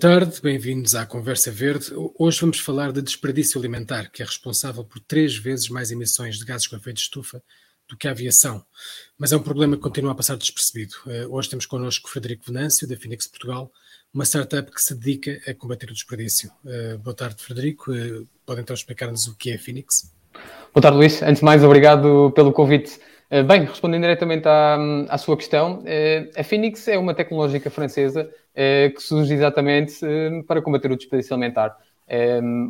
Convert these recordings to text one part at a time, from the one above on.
Boa tarde, bem-vindos à Conversa Verde. Hoje vamos falar de desperdício alimentar, que é responsável por três vezes mais emissões de gases com efeito de estufa do que a aviação. Mas é um problema que continua a passar despercebido. Eh, hoje temos connosco Frederico Venâncio, da Phoenix Portugal, uma startup que se dedica a combater o desperdício. Eh, boa tarde, Frederico. Eh, pode então explicar-nos o que é a Phoenix? Boa tarde, Luís. Antes de mais, obrigado pelo convite. Bem, respondendo diretamente à, à sua questão, a Phoenix é uma tecnológica francesa que surge exatamente para combater o desperdício alimentar.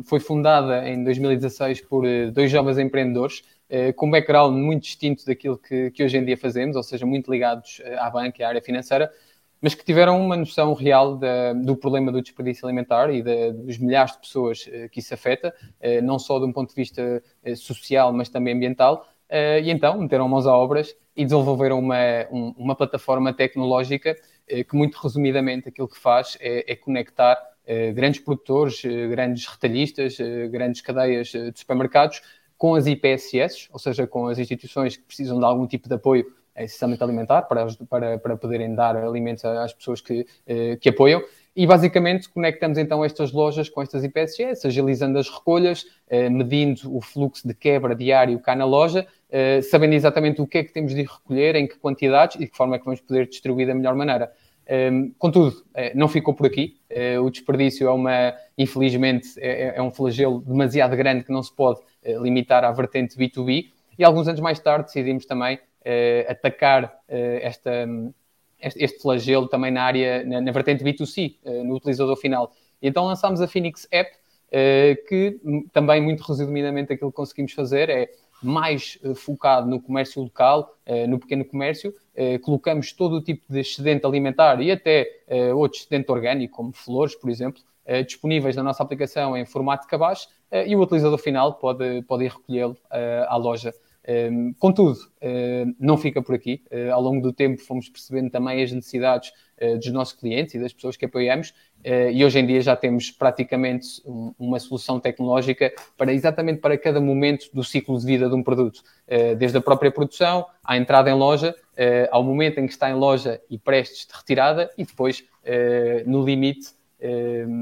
Foi fundada em 2016 por dois jovens empreendedores eh, com um background muito distinto daquilo que, que, hoje em dia fazemos, ou seja, muito ligados eh, à banca e à área financeira, mas que tiveram uma noção real da, do problema do desperdício alimentar e dos milhares de pessoas eh, que isso afeta, não só de um ponto de vista social, mas também ambiental. E então meteram mãos a obras e desenvolveram uma, uma plataforma tecnológica que, muito resumidamente, aquilo que faz é, é conectar grandes produtores, grandes retalhistas, grandes cadeias de supermercados com as IPSS, ou seja, com as instituições que precisam de algum tipo de apoio, essencialmente alimentar, para, para, para poderem dar alimentos às pessoas que, eh, que apoiam. E basicamente conectamos então estas lojas com estas IPSS, agilizando as recolhas, eh, medindo o fluxo de quebra diário cá na loja, eh, sabendo exatamente o que é que temos de recolher, em que quantidades e de que forma é que vamos poder distribuir da melhor maneira. Um, contudo, eh, não ficou por aqui. O desperdício é uma, infelizmente, é, é, é, um flagelo demasiado grande que não se pode limitar à vertente B2B. E alguns anos mais tarde decidimos também atacar esta, este, flagelo também na área, na, na vertente B2C, no utilizador final. E então lançámos a Phoenix App, que também, muito resumidamente, aquilo que conseguimos fazer é mais uh, focado no comércio local, no pequeno comércio, colocamos todo o tipo de excedente alimentar e até outro excedente orgânico, como flores, por exemplo, disponíveis na nossa aplicação em formato de cabaz e o utilizador final pode, pode ir recolhê-lo à loja. Um, contudo, uh, não fica por aqui. Uh, ao longo do tempo fomos percebendo também as necessidades uh, dos nossos clientes e das pessoas que apoiamos e hoje em dia já temos praticamente um, uma solução tecnológica para exatamente para cada momento do ciclo de vida de um produto. desde a própria produção, à entrada em loja, ao momento em que está em loja e prestes de retirada e depois no limite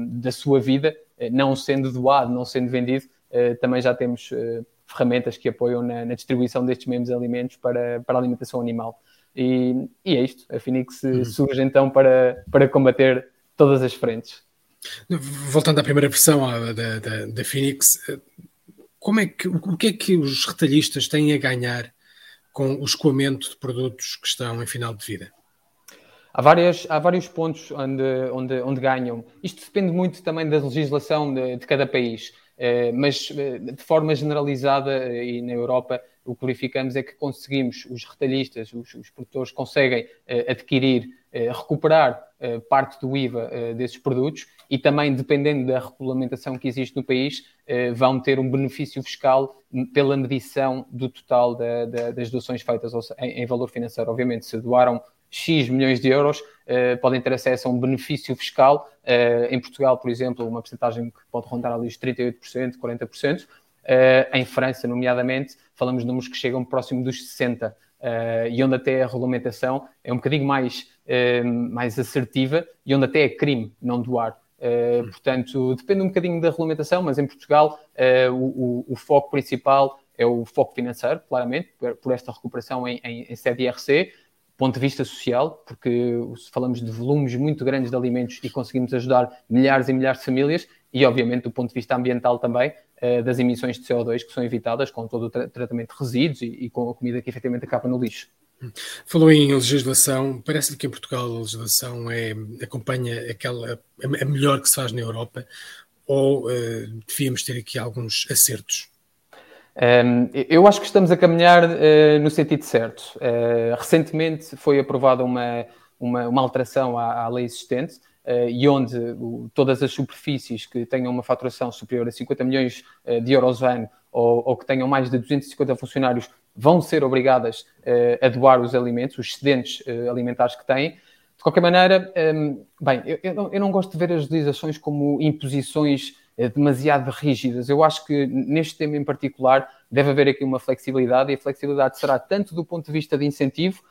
da sua vida, não sendo doado, não sendo vendido, também já temos ferramentas que apoiam na, na distribuição destes mesmos alimentos para, para a alimentação animal. E, e é isto. A Phoenix uhum. surge então para, para combater todas as frentes. Voltando à primeira versão da, da, da Phoenix, como é que, o que é que os retalhistas têm a ganhar com o escoamento de produtos que estão em final de vida? Há, várias, há vários pontos onde, onde, onde ganham. Isto depende muito também da legislação de, de cada país. Eh, mas eh, de forma generalizada eh, e na Europa o que verificamos é que conseguimos, os retalhistas, os, os produtores conseguem adquirir, recuperar parte do IVA desses produtos e também, dependendo da regulamentação que existe no país, vão ter um benefício fiscal pela medição do total da, da, das doações feitas em, em valor financeiro. Obviamente, se doaram X milhões de euros, uh, podem ter acesso a um benefício fiscal. Uh, em Portugal, por exemplo, uma porcentagem que pode rondar ali os 38%, 40%. Uh, em França, nomeadamente, falamos de números que chegam próximo dos 60%. Uh, e onde até a regulamentação é um bocadinho mais, mais assertiva e onde até é crime não doar. Uh, portanto, depende um bocadinho da regulamentação, mas em Portugal uh, o, o, foco principal é o foco financeiro, claramente, por, por esta recuperação em, em, em sede IRC, ponto de vista social, porque falamos de volumes muito grandes de alimentos e conseguimos ajudar milhares e milhares de famílias, e obviamente do ponto de vista ambiental também, uh, das emissões de CO2 que são evitadas com todo o tra tratamento de resíduos e, e, com a comida que efetivamente acaba no lixo. Falou em legislação, parece-lhe que em Portugal a legislação é, acompanha aquela, a melhor que se faz na Europa, ou uh, devíamos ter aqui alguns acertos? Um, eu acho que estamos a caminhar uh, no sentido certo. Uh, recentemente foi aprovada uma, uma, uma alteração à, à, lei existente uh, e onde o, todas as superfícies que tenham uma faturação superior a 50 milhões de euros ano ou, ou, que tenham mais de 250 funcionários vão ser obrigadas a doar os alimentos, os excedentes alimentares que têm. De qualquer maneira, um, bem, eu, eu, não, eu não gosto de ver as legislações como imposições demasiado rígidas. Eu acho que neste tema em particular deve haver aqui uma flexibilidade e a flexibilidade será tanto do ponto de vista de incentivo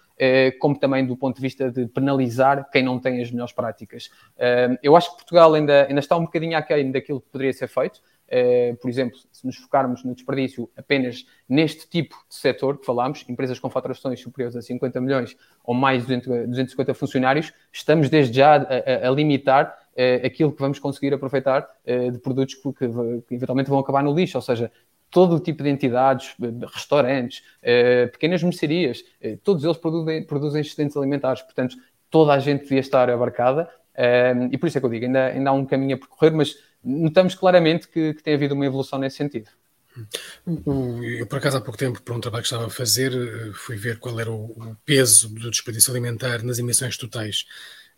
como também do ponto de vista de penalizar quem não tem as melhores práticas. Eu acho que Portugal ainda, ainda está um bocadinho aquém daquilo que poderia ser feito. Por exemplo, se nos focarmos no desperdício apenas neste tipo de setor que falámos, empresas com faturações superiores a 50 milhões ou mais de 250 funcionários, estamos desde já a, a, a limitar aquilo que vamos conseguir aproveitar uh, de produtos que, que, que, eventualmente vão acabar no lixo, ou seja, todo o tipo de entidades, restaurantes, pequenas mercearias, todos eles produzem, produzem excedentes alimentares, portanto, toda a gente devia estar abarcada. e por isso é que eu digo, ainda, ainda há um caminho a percorrer, mas notamos claramente que, que tem havido uma evolução nesse sentido. Eu, por acaso, há pouco tempo, por um trabalho que estava a fazer, eh, fui ver qual era o peso do desperdício alimentar nas emissões totais.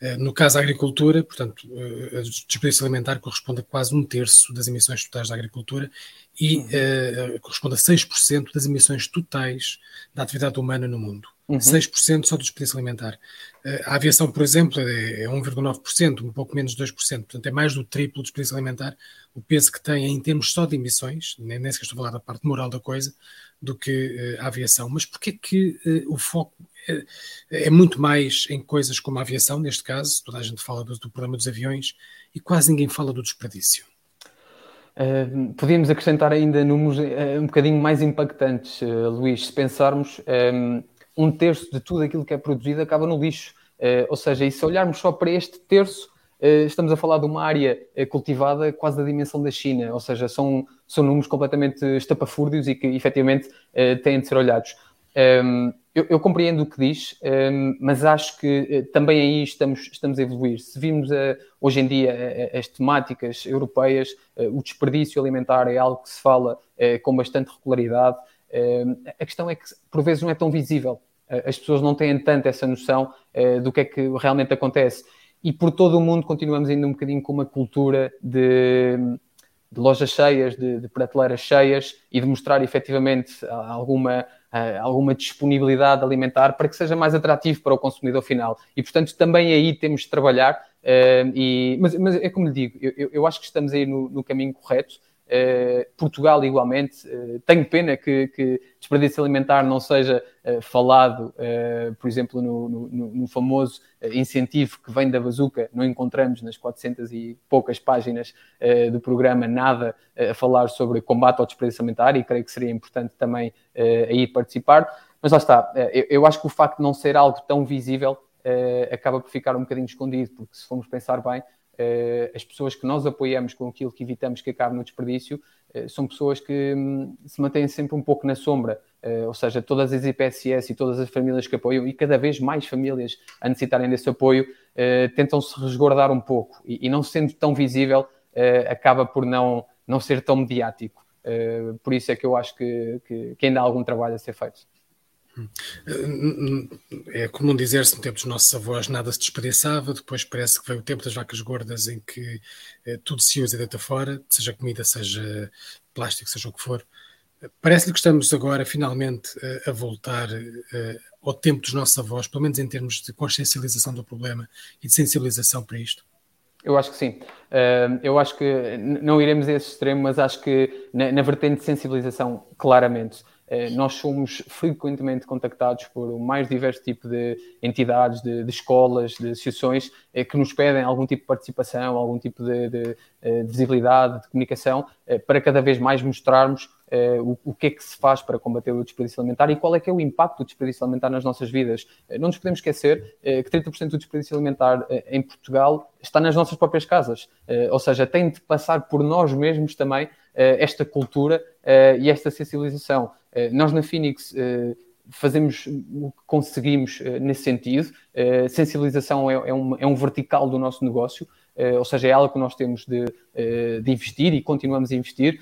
Eh, no caso da agricultura, portanto, eh, o desperdício alimentar corresponde a quase um terço das emissões totais da agricultura e uh, corresponde a 6% das emissões totais da atividade humana no mundo. Uhum. 6% só do desperdício alimentar. Uh, a aviação, por exemplo, é, é 1,9%, um pouco menos de 2%, portanto é mais do triplo do desperdício alimentar, o peso que tem em termos só de emissões, nem, nem sequer estou a falar da parte moral da coisa, do que uh, a aviação. Mas porquê que o foco é, é, muito mais em coisas como a aviação, neste caso, toda a gente fala do, do problema dos aviões, e quase ninguém fala do desperdício? Uh, podíamos acrescentar ainda números uh, um bocadinho mais impactantes, uh, Luís, se pensarmos um, um, terço de tudo aquilo que é produzido acaba no lixo. ou seja, e se olharmos só para este terço, estamos a falar de uma área cultivada quase da dimensão da China, ou seja, são, são números completamente estapafúrdios e que efetivamente têm de ser olhados. Um, eu, eu, compreendo o que diz, um, mas acho que uh, também aí estamos, estamos a evoluir. Se vimos uh, hoje em dia uh, as temáticas europeias, o desperdício alimentar é algo que se fala com bastante regularidade. a questão é que por vezes não é tão visível. as pessoas não têm tanto essa noção do que é que realmente acontece. E por todo o mundo continuamos ainda um bocadinho com uma cultura de, de lojas cheias, de, de prateleiras cheias e de mostrar efetivamente alguma alguma disponibilidade alimentar para que seja mais atrativo para o consumidor final. E, portanto, também aí temos de trabalhar. Uh, e, mas, mas, é como lhe digo, eu, eu acho que estamos aí no, no caminho correto. Uh, Portugal, igualmente, uh, tenho pena que, que desperdício alimentar não seja uh, falado, por exemplo, no, no, no famoso incentivo que vem da Bazuca. Não encontramos nas 400 e poucas páginas do programa nada a falar sobre combate ao desperdício alimentar e creio que seria importante também aí participar. Mas lá está, eu, acho que o facto de não ser algo tão visível acaba por ficar um bocadinho escondido, porque se formos pensar bem, eh, as pessoas que nós apoiamos com aquilo que evitamos que acabe no desperdício eh, são pessoas que hum, se mantêm sempre um pouco na sombra, eh, ou seja, todas as IPSS e todas as famílias que apoiam e cada vez mais famílias a necessitarem desse apoio tentam se resguardar um pouco e não sendo tão visível acaba por não, não ser tão mediático. Por isso é que eu acho que, que, que ainda há algum trabalho a ser feito. É comum dizer-se no tempo dos nossos avós nada se desperdiçava, depois parece que veio o tempo das vacas gordas em que eh, tudo se usa e deita fora, seja comida, seja plástico, seja o que for. Parece-lhe que estamos agora finalmente eh, a voltar eh, ao tempo dos nossos avós, pelo menos em termos de consciencialização do problema e de sensibilização para isto? Eu acho que sim. eu acho que não iremos a esse extremo, mas acho que na, na vertente de sensibilização, claramente. Eh, nós somos frequentemente contactados por o mais diverso tipo de entidades, de, de escolas, de associações eh, que nos pedem algum tipo de participação, algum tipo de, de, eh, de visibilidade, de comunicação, para cada vez mais mostrarmos o, o, que é que se faz para combater o desperdício alimentar e qual é que é o impacto do desperdício alimentar nas nossas vidas. Não nos podemos esquecer que 30% do desperdício alimentar em Portugal está nas nossas próprias casas, ou seja, tem de passar por nós mesmos também esta cultura e esta sensibilização. Eh, nós na Phoenix eh, fazemos o que conseguimos eh, nesse sentido. sensibilização é, é, um, é um vertical do nosso negócio, ou seja, é algo que nós temos de, de investir e continuamos a investir.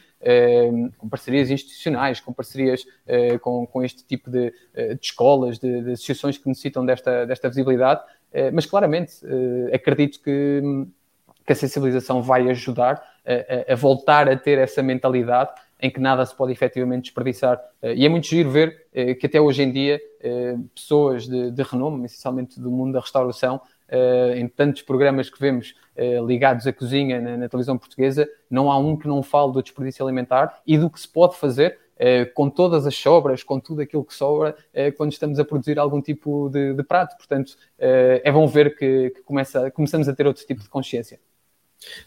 com parcerias institucionais, com parcerias com, com este tipo de, de escolas, de, de, associações que necessitam desta, desta visibilidade, mas claramente acredito que, que a sensibilização vai ajudar a, a, voltar a ter essa mentalidade em que nada se pode efetivamente desperdiçar. Eh, e é muito giro ver eh, que até hoje em dia eh, pessoas de, de renome, essencialmente do mundo da restauração, em tantos programas que vemos ligados à cozinha na, na, televisão portuguesa, não há um que não fale do desperdício alimentar e do que se pode fazer com todas as sobras, com tudo aquilo que sobra, quando estamos a produzir algum tipo de, de prato. Portanto, é bom ver que, que começa, começamos a ter outro tipo de consciência.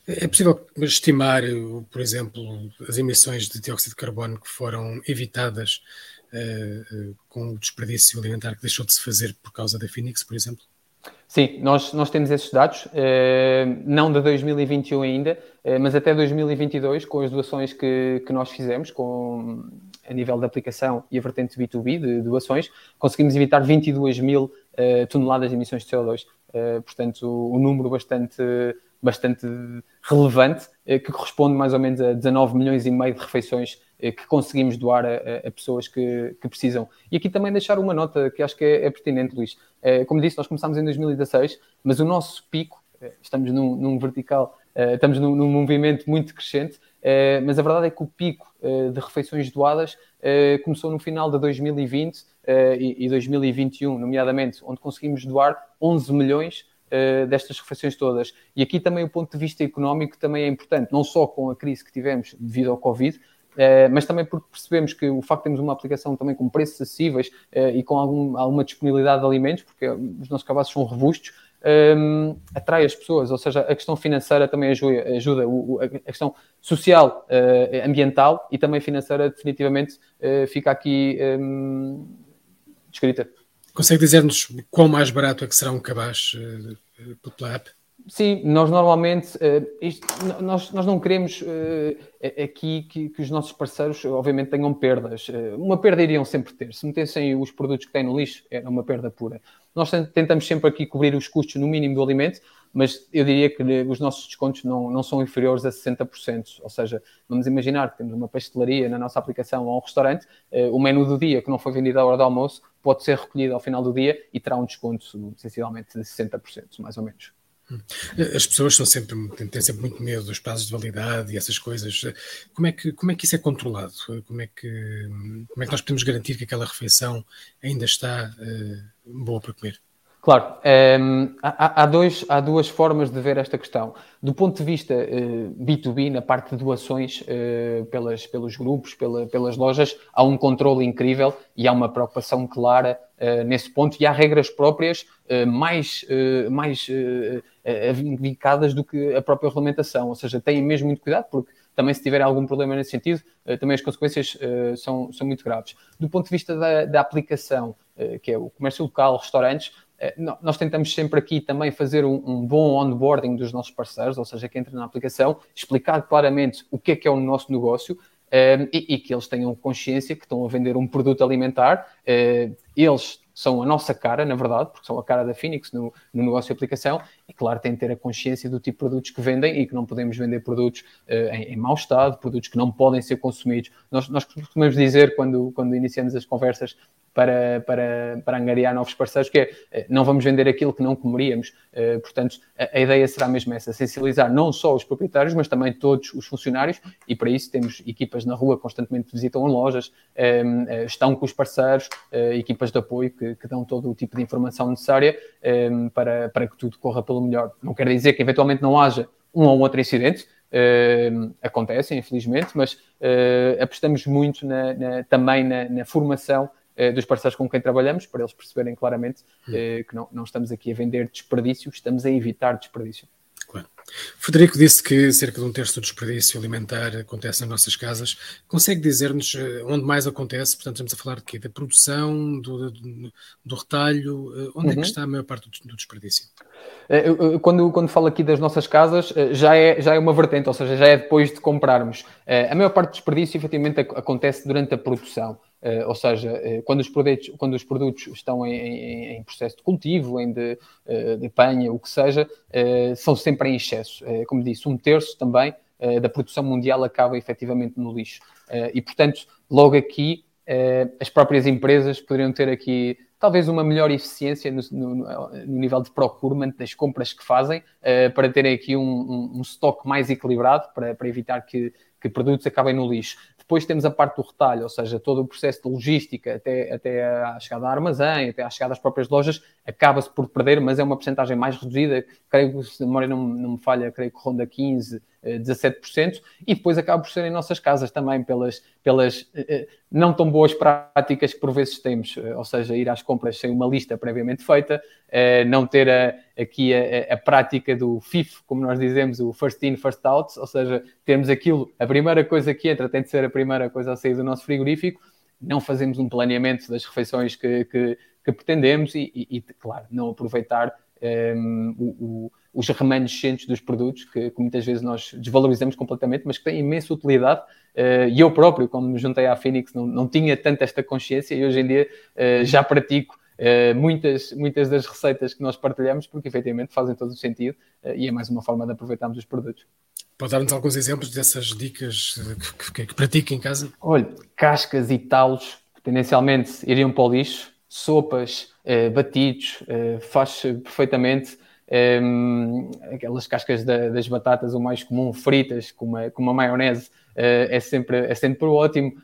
É possível estimar, por exemplo, as emissões de dióxido de carbono que foram evitadas uh, com o desperdício alimentar que deixou de se fazer por causa da Phoenix, por exemplo? Sim, nós, nós temos esses dados, uh, não de 2021 ainda, mas até 2022, com as doações que, que nós fizemos, com, a nível de aplicação e a vertente B2B de doações, conseguimos evitar 22 mil toneladas de emissões de CO2. portanto, o número bastante bastante relevante, eh, que corresponde mais ou menos a 19 milhões e meio de refeições eh, que conseguimos doar a, a pessoas que, que, precisam. E aqui também deixar uma nota que acho que é, é pertinente, Luís. Eh, como disse, nós começámos em 2016, mas o nosso pico, estamos num, num vertical, estamos num, num, movimento muito crescente, mas a verdade é que o pico de refeições doadas começou no final de 2020 e 2021, nomeadamente, onde conseguimos doar 11 milhões uh, destas refeições todas. E aqui também o ponto de vista económico também é importante, não só com a crise que tivemos devido ao Covid, Uh, mas também porque percebemos que o facto de termos uma aplicação também com preços acessíveis uh, e com algum, alguma disponibilidade de alimentos, porque os nossos cabazes são robustos, um, atrai as pessoas, ou seja, a questão financeira também ajuda, ajuda o, a questão social, uh, ambiental e também financeira definitivamente fica aqui um, descrita. Consegue dizer-nos quão mais barato é que será um cabaz uh, pela app? Sim, nós normalmente, uh, isto, nós, nós não queremos uh, aqui que, que, os nossos parceiros, obviamente, tenham perdas. Uh, uma perda iriam sempre ter. Se metessem os produtos que têm no lixo, era uma perda pura. Nós tentamos sempre aqui cobrir os custos no mínimo do alimento, mas eu diria que os nossos descontos não, não são inferiores a 60%. Ou seja, vamos imaginar que temos uma pastelaria na nossa aplicação ou um restaurante, uh, o menu do dia que não foi vendido à hora do almoço pode ser recolhido ao final do dia e terá um desconto, essencialmente, de 60%, mais ou menos. Hum. As pessoas são sempre, têm sempre muito medo dos prazos de validade e essas coisas. Como é que, como é que isso é controlado? Como é que, como é que nós podemos garantir que aquela refeição ainda está uh, boa para comer? Claro, um, ehm, há, há, dois, há duas formas de ver esta questão. Do ponto de vista uh, eh, B2B, na parte de doações uh, pelas, pelos grupos, pela, pelas lojas, há um controle incrível e há uma preocupação clara uh, nesse ponto e há regras próprias mais, mais vincadas do que a própria regulamentação. Ou seja, têm mesmo muito cuidado, porque também se tiver algum problema nesse sentido, também as consequências são, são muito graves. Do ponto de vista da, da aplicação, que é o comércio local, restaurantes, nós tentamos sempre aqui também fazer um, um, bom onboarding dos nossos parceiros, ou seja, que entra na aplicação, explicar claramente o que é que é o nosso negócio um, eh, e, e, que eles tenham consciência que estão a vender um produto alimentar. Uh, eles são a nossa cara, na verdade, porque são a cara da Phoenix no, no negócio de aplicação, e claro, têm de ter a consciência do tipo de produtos que vendem e que não podemos vender produtos uh, em, em mau estado, produtos que não podem ser consumidos. Nós, nós costumamos dizer, quando, quando iniciamos as conversas, para, para, para angariar novos parceiros, que é eh, não vamos vender aquilo que não comeríamos. Eh, portanto, a, a, ideia será mesmo essa, sensibilizar não só os proprietários, mas também todos os funcionários, e para isso temos equipas na rua constantemente visitam lojas, eh, estão com os parceiros, equipas de apoio que, que dão todo o tipo de informação necessária para, para que tudo corra pelo melhor. Não quer dizer que eventualmente não haja um ou outro incidente, Uh, acontecem, infelizmente, mas uh, apostamos muito na, na, também na, na formação dos parceiros com quem trabalhamos, para eles perceberem claramente hum. Eh, que não, não estamos aqui a vender desperdício, estamos a evitar desperdício. Claro. Frederico disse que cerca de um terço do desperdício alimentar acontece nas nossas casas. Consegue dizer-nos eh, onde mais acontece? Portanto, estamos a falar de quê? Da produção, do, do, do retalho? Onde uhum. é que uhum. está a maior parte do, do desperdício? Quando, quando falo aqui das nossas casas, já é, já é uma vertente, ou seja, já é depois de comprarmos. A maior parte do desperdício, efetivamente, acontece durante a produção. Uh, ou seja, uh, quando, os produtos, quando os produtos estão em, em, em processo de cultivo, em de, uh, de panha, o que seja, são sempre em excesso. como disse, um terço também da produção mundial acaba efetivamente no lixo. e, portanto, logo aqui, as próprias empresas poderiam ter aqui talvez uma melhor eficiência no, no, no nível de procurement das compras que fazem, para terem aqui um, um, um estoque mais equilibrado, para, para evitar que, que produtos acabem no lixo. Depois temos a parte do retalho, ou seja, todo o processo de logística até, até a chegada ao armazém, até à chegada às próprias lojas, acaba-se por perder, mas é uma porcentagem mais reduzida, creio que se a memória não, não me falha, creio que ronda 15, 17%, eh, e depois acaba por ser em nossas casas também, pelas, pelas eh, eh, não tão boas práticas que por vezes temos, ou seja, ir às compras sem uma lista previamente feita, não ter a, aqui a, a, prática do FIF, como nós dizemos, o first in, first out, ou seja, termos aquilo, a primeira coisa que entra tem de ser a primeira coisa a sair do nosso frigorífico, não fazemos um planeamento das refeições que, que, que pretendemos e, e, e, claro, não aproveitar um, ehm, o, o, os remanescentes dos produtos que, que, muitas vezes nós desvalorizamos completamente, mas que têm imensa utilidade. Uh, e eu próprio, quando me juntei à Phoenix, não, não tinha tanto esta consciência e hoje em dia uh, já pratico uh, muitas, muitas das receitas que nós partilhamos, porque efetivamente fazem todo o sentido e é mais uma forma de aproveitarmos os produtos. Pode dar-nos alguns exemplos dessas dicas que, que, que pratica em casa? Olha, cascas e talos, tendencialmente iriam para o lixo, sopas, eh, batidos, eh, faz perfeitamente eh, aquelas cascas da, das batatas, o mais comum, fritas, com uma, com uma maionese, é, sempre, é sempre ótimo.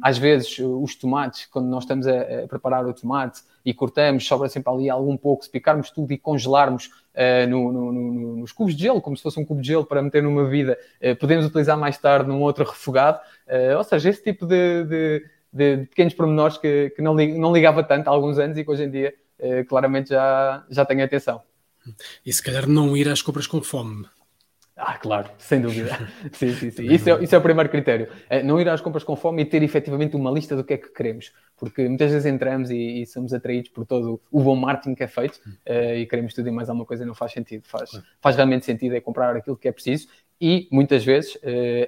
às vezes, os tomates, quando nós estamos a, preparar o tomate e cortamos, sobra sempre ali algum pouco. Se picarmos tudo e congelarmos uh, no, no, no, nos cubos de gelo, como se fosse um cubo de gelo para meter numa bebida, uh, podemos utilizar mais tarde num outro refogado. Ou seja, esse tipo de, de, de, pequenos pormenores que, que não, não ligava tanto há alguns anos e que hoje em dia claramente já, já tenho atenção. E se calhar não ir às compras com fome. Ah, claro, sem dúvida. sim, sim, sim. Isso é, isso é o primeiro critério. É não ir às compras com fome e ter efetivamente uma lista do que é que queremos. Porque muitas vezes entramos e, e somos atraídos por todo o bom marketing que é feito uh, e queremos tudo e mais alguma coisa e não faz sentido. Faz, claro. faz realmente sentido é comprar aquilo que é preciso e muitas vezes uh,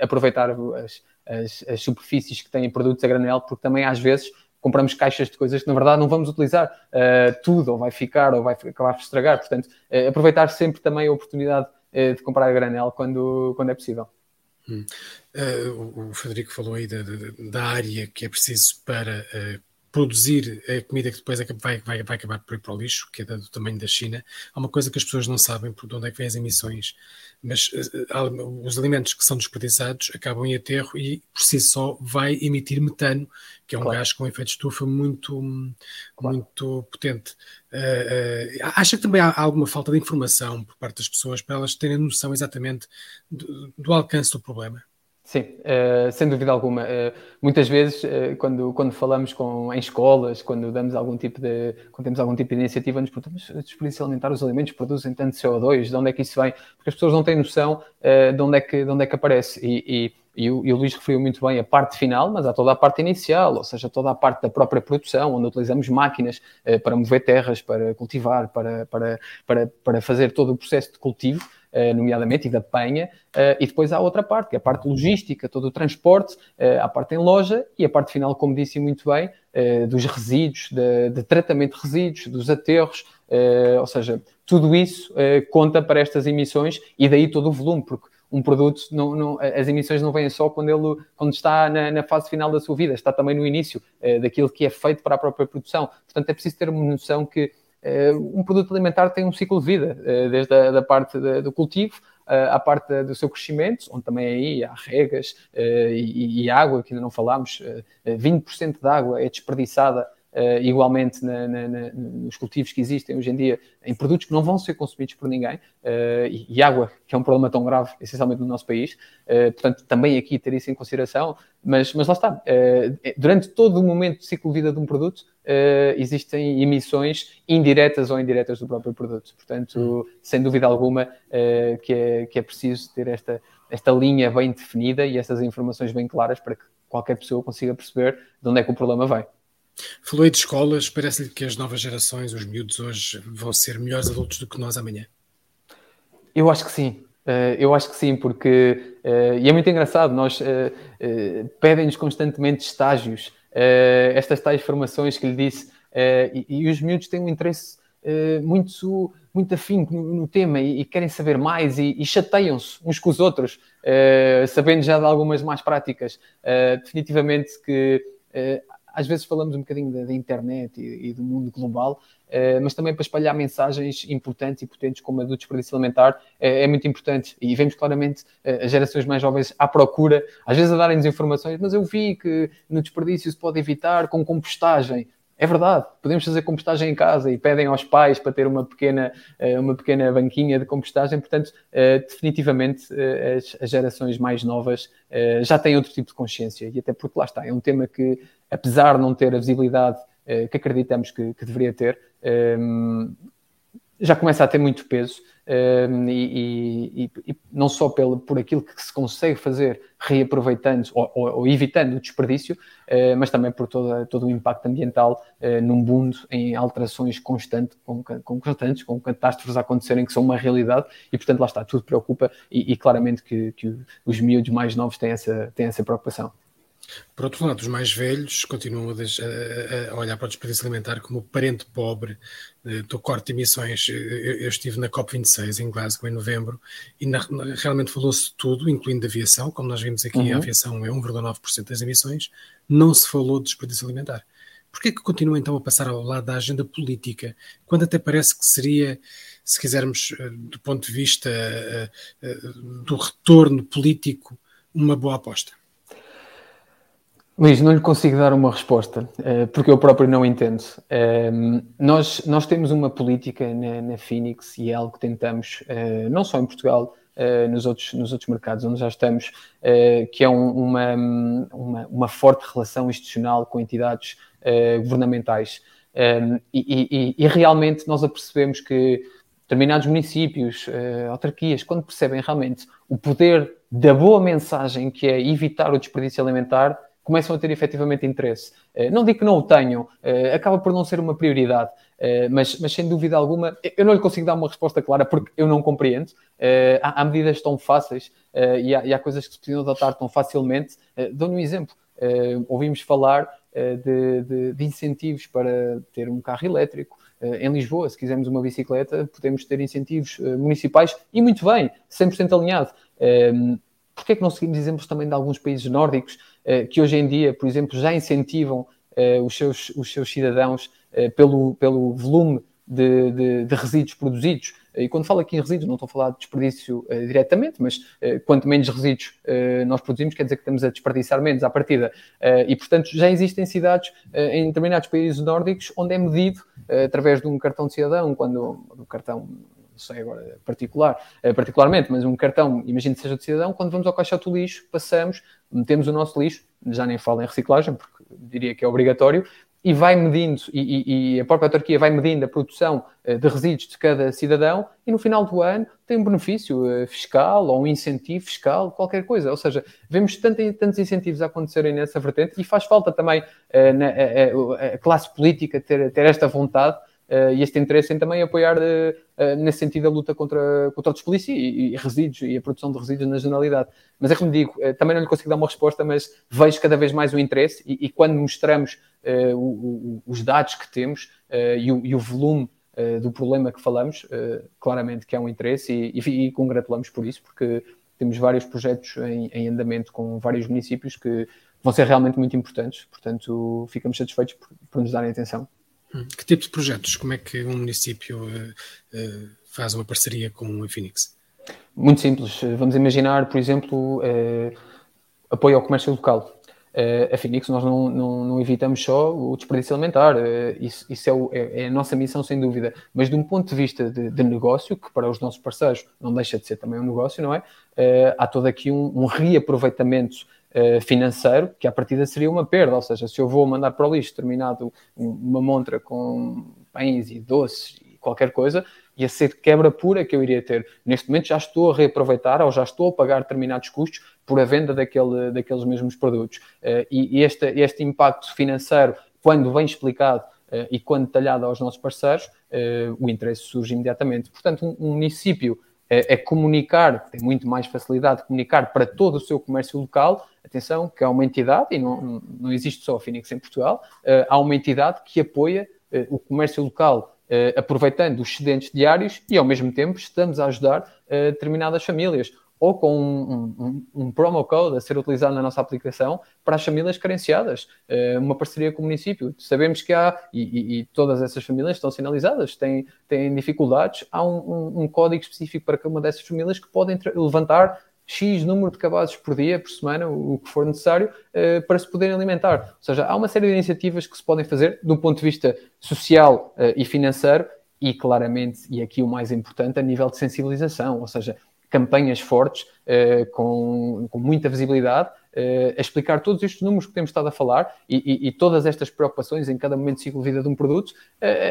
aproveitar as, as, as, superfícies que têm produtos a granel, porque também às vezes compramos caixas de coisas que na verdade não vamos utilizar uh, tudo, ou vai ficar, ou vai acabar por estragar. Portanto, aproveitar sempre também a oportunidade de comprar a granel quando, quando é possível. Hum. Uh, o Frederico falou aí da, da, área que é preciso para uh, produzir a comida que depois é vai, vai, vai acabar por ir para o lixo, que é do tamanho da China. Há uma coisa que as pessoas não sabem por onde é que vêm as emissões, mas uh, os alimentos que são desperdiçados acabam em aterro e por si só vai emitir metano, que é um claro. gás com efeito de estufa muito, claro. muito potente. Uh, uh, acha que também há alguma falta de informação por parte das pessoas para elas terem noção exatamente do, do alcance do problema? Sim, uh, sem dúvida alguma. Uh, muitas vezes, uh, quando, quando falamos com, em escolas, quando damos algum tipo de, quando temos algum tipo de iniciativa, nos perguntamos a desperdício alimentar, os alimentos produzem tanto CO2, de onde é que isso vem? Porque as pessoas não têm noção de, onde é que, de onde é que aparece. E, e e o, e o, Luís referiu muito bem a parte final, mas há toda a parte inicial, ou seja, toda a parte da própria produção, onde utilizamos máquinas para mover terras, para cultivar, para, para, para, para fazer todo o processo de cultivo. Eh, nomeadamente, e da penha, eh, e depois há outra parte, que é a parte logística, todo o transporte, eh, a parte em loja e a parte final, como disse muito bem, dos resíduos, de, de tratamento de resíduos, dos aterros, ou seja, tudo isso conta para estas emissões e daí todo o volume, porque um produto, não, não, as emissões não vêm só quando ele quando está na, na, fase final da sua vida, está também no início daquilo que é feito para a própria produção. Portanto, é preciso ter uma noção que eh, um produto alimentar tem um ciclo de vida, eh, desde a da parte do cultivo eh, à parte do seu crescimento, onde também aí há regas e, água, que ainda não falámos, 20% da água é desperdiçada Uh, igualmente na, na, na, nos cultivos que existem hoje em dia, em produtos que não vão ser consumidos por ninguém, uh, e, e, água, que é um problema tão grave, essencialmente no nosso país, uh, portanto, também aqui ter isso em consideração, mas, mas lá está, durante todo o momento de ciclo de vida de um produto, existem emissões indiretas ou indiretas do próprio produto, portanto, hum. sem dúvida alguma, que, é, que é preciso ter esta, esta linha bem definida e essas informações bem claras para que qualquer pessoa consiga perceber de onde é que o problema vem. Falou aí de escolas, parece-lhe que as novas gerações, os miúdos hoje, vão ser melhores adultos do que nós amanhã? Eu acho que sim. Uh, eu acho que sim, porque uh, e é muito engraçado, nós uh, pedem-nos constantemente estágios, estas tais formações que lhe disse, e, os miúdos têm um interesse muito, muito afim no, tema e, querem saber mais e, chateiam-se uns com os outros, sabendo já de algumas mais práticas. definitivamente que às vezes falamos um bocadinho da, internet e, e, do mundo global, uh, mas também para espalhar mensagens importantes e potentes como a do desperdício alimentar uh, é muito importante. E vemos claramente uh, as gerações mais jovens à procura, às vezes a darem-nos informações, mas eu vi que no desperdício se pode evitar com compostagem. É verdade, podemos fazer compostagem em casa e pedem aos pais para ter uma pequena, eh, uma pequena banquinha de compostagem, portanto, eh, definitivamente eh, as, gerações mais novas já têm outro tipo de consciência e até porque lá está, é um tema que, apesar de não ter a visibilidade que acreditamos que, que deveria ter, já começa a ter muito peso um, e, e, e, não só pelo, por aquilo que se consegue fazer reaproveitando ou, ou, ou evitando o desperdício, uh, mas também por toda, todo o impacto ambiental uh, num mundo em alterações constante, com, com, constantes, com catástrofes a acontecerem que são uma realidade e, portanto, lá está, tudo preocupa e, e claramente que, que, os miúdos mais novos têm essa, têm essa preocupação. Por outro lado, os mais velhos continuam a, a olhar para o desperdício alimentar como o parente pobre eh, do corte de emissões. Eu, estive na COP26 em Glasgow em novembro e na, realmente falou-se de tudo, incluindo a aviação. Como nós vimos aqui, uhum. a aviação é 1,9% das emissões. Não se falou de desperdício alimentar. Por que é que continua então a passar ao lado da agenda política, quando até parece que seria, se quisermos, eh, do ponto de vista eh, do retorno político, uma boa aposta? Luís, não lhe consigo dar uma resposta, eh, porque eu próprio não entendo. Ehm, nós, nós temos uma política na, na Phoenix e é algo que tentamos, eh, não só em Portugal, eh, nos, outros, nos outros mercados onde já estamos, que é um, uma, uma, uma, forte relação institucional com entidades governamentais. Ehm, e, e, e realmente nós apercebemos que determinados municípios, autarquias, quando percebem realmente o poder da boa mensagem que é evitar o desperdício alimentar, começam a ter efetivamente interesse. Eh, não digo que não o tenham, eh, acaba por não ser uma prioridade, eh, mas, mas sem dúvida alguma, eu não lhe consigo dar uma resposta clara porque eu não compreendo. Há, há medidas tão fáceis e há, e há, coisas que se precisam adotar tão facilmente. Dou-lhe um exemplo. Ouvimos falar de, de, de incentivos para ter um carro elétrico. Em Lisboa, se quisermos uma bicicleta, podemos ter incentivos municipais e muito bem, 100% alinhado. Porquê é que não seguimos exemplos também de alguns países nórdicos que hoje em dia, por exemplo, já incentivam eh, os seus, os seus cidadãos eh, pelo, pelo volume de, de, de, resíduos produzidos? E quando falo aqui em resíduos, não estou a falar de desperdício diretamente, mas quanto menos resíduos nós produzimos, quer dizer que estamos a desperdiçar menos à partida. e, portanto, já existem cidades em determinados países nórdicos onde é medido através de um cartão de cidadão, quando um cartão não sei agora particular, eh, particularmente, mas um cartão, imagino que seja de cidadão, quando vamos ao caixote do lixo, passamos, metemos o nosso lixo, já nem falo em reciclagem, porque diria que é obrigatório, e vai medindo, e, e, a própria autarquia vai medindo a produção eh, de resíduos de cada cidadão, e no final do ano tem um benefício eh, fiscal ou um incentivo fiscal, qualquer coisa. Ou seja, vemos tantos, tantos incentivos a acontecerem nessa vertente, e faz falta também na, a, a, classe política ter, ter esta vontade e este interesse em também apoiar uh, nesse sentido a luta contra, contra o desperdício e, e, resíduos e a produção de resíduos na generalidade. Mas é como digo, também não lhe consigo dar uma resposta, mas vejo cada vez mais o interesse e, e quando mostramos o, o, os dados que temos e o, e, o, volume do problema que falamos, claramente que é um interesse e, e, congratulamos por isso, porque temos vários projetos em, em andamento com vários municípios que vão ser realmente muito importantes, portanto ficamos satisfeitos por, por nos darem atenção. Que tipo de projetos? Como é que um município uh, uh, faz uma parceria com a Phoenix? Muito simples. Vamos imaginar, por exemplo, uh, apoio ao comércio local. a Phoenix, nós não, não, não, evitamos só o desperdício alimentar, isso, isso é, o, é, é, a nossa missão, sem dúvida. Mas de um ponto de vista de, de, negócio, que para os nossos parceiros não deixa de ser também um negócio, não é? há todo aqui um, um reaproveitamento financeiro, que à partida seria uma perda, ou seja, se eu vou mandar para o lixo terminado uma montra com pães e doces e qualquer coisa, ia ser quebra pura que eu iria ter. Neste momento já estou a reaproveitar ou já estou a pagar determinados custos por a venda daquele, daqueles mesmos produtos. Uh, e este, este impacto financeiro, quando bem explicado uh, e quando detalhado aos nossos parceiros, o interesse surge imediatamente. Portanto, um município é, é, comunicar, tem muito mais facilidade de comunicar para todo o seu comércio local. Atenção, que há uma entidade, e não, não existe só a Phoenix em Portugal, uh, há uma entidade que apoia uh, o comércio local, uh, aproveitando os excedentes diários e, ao mesmo tempo, estamos a ajudar determinadas famílias ou com um, um, um, promo code a ser utilizado na nossa aplicação para as famílias carenciadas, uh, uma parceria com o município. Sabemos que há, e, e, todas essas famílias estão sinalizadas, têm, têm dificuldades, há um, um, código específico para cada uma dessas famílias que podem levantar X número de cabazes por dia, por semana, o que for necessário, uh, para se poderem alimentar. Ou seja, há uma série de iniciativas que se podem fazer do ponto de vista social uh, e financeiro e, claramente, e aqui o mais importante, a nível de sensibilização, ou seja, campanhas fortes, uh, com, com muita visibilidade, a explicar todos estes números que temos estado a falar e, e, e, todas estas preocupações em cada momento de ciclo de vida de um produto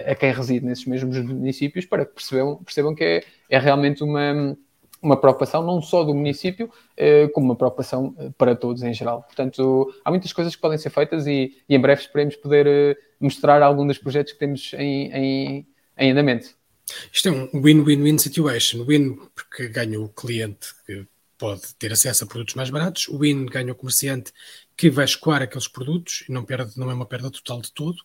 a quem reside nesses mesmos municípios para que percebam, percebam que é, é realmente uma uma preocupação não só do município, eh, como uma preocupação eh, para todos em geral. Portanto, há muitas coisas que podem ser feitas e, e em breve esperemos poder eh, mostrar algum dos projetos que temos em, em, em andamento. Isto é um win-win-win situation. Win porque ganha o cliente que pode ter acesso a produtos mais baratos, win ganha o comerciante que vai escoar aqueles produtos e não, perde, não é uma perda total de todo.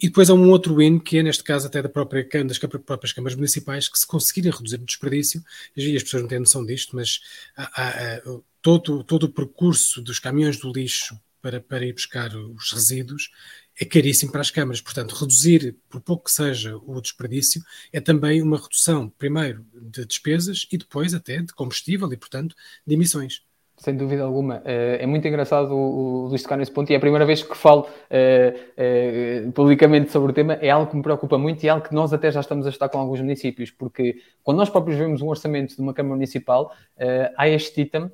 E depois há um outro win, que é neste caso até da própria, das próprias câmaras municipais, que se conseguirem reduzir o desperdício, e as pessoas não têm noção disto, mas há, há, todo, todo o percurso dos caminhões do lixo para, para ir buscar os resíduos é caríssimo para as câmaras. Portanto, reduzir, por pouco que seja, o desperdício é também uma redução, primeiro, de despesas e depois até de combustível e, portanto, de emissões sem dúvida alguma. Eh, é muito engraçado o, Luís tocar nesse ponto e é a primeira vez que falo uh, uh, publicamente sobre o tema. É algo que me preocupa muito e é algo que nós até já estamos a estar com alguns municípios, porque quando nós próprios vemos um orçamento de uma Câmara Municipal, uh, há este item,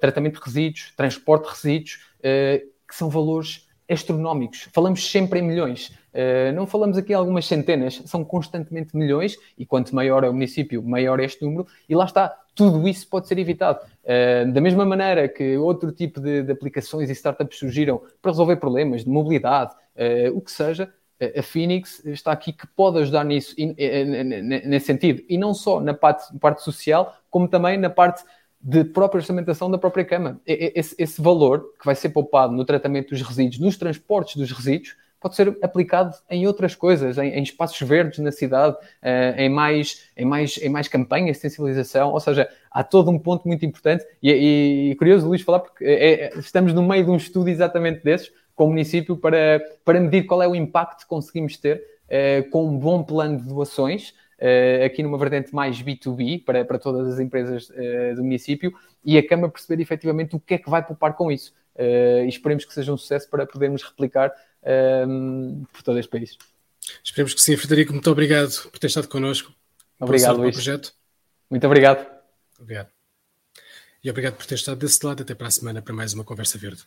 tratamento de resíduos, transporte de resíduos, que são valores astronómicos. Falamos sempre em milhões. Uh, não falamos aqui algumas centenas, são constantemente milhões, e quanto maior é o município, maior é este número, e lá está, tudo isso pode ser evitado. Uh, da mesma maneira que outro tipo de, de, aplicações e startups surgiram para resolver problemas de mobilidade, uh, o que seja, a Phoenix está aqui que pode ajudar nisso, nesse sentido, e não só na parte, parte social, como também na parte de própria orçamentação da própria Câmara. Esse, esse, valor que vai ser poupado no tratamento dos resíduos, nos transportes dos resíduos, pode ser aplicado em outras coisas, em, em espaços verdes na cidade, uh, em, mais, em, mais, em mais campanhas de sensibilização, ou seja, há todo um ponto muito importante e, e, e curioso Luís falar porque é, estamos no meio de um estudo exatamente desses com o município para, para medir qual é o impacto que conseguimos ter com um bom plano de doações, aqui numa vertente mais B2B para, para todas as empresas do município e a Câmara perceber efetivamente o que é que vai poupar com isso. e esperemos que seja um sucesso para podermos replicar um, por todo este país. Esperemos que sim, Frederico. Muito obrigado por ter estado connosco. Obrigado, Luís. Projeto. Muito obrigado. Obrigado. E obrigado por ter estado desse lado. Até para a semana para mais uma Conversa Verde.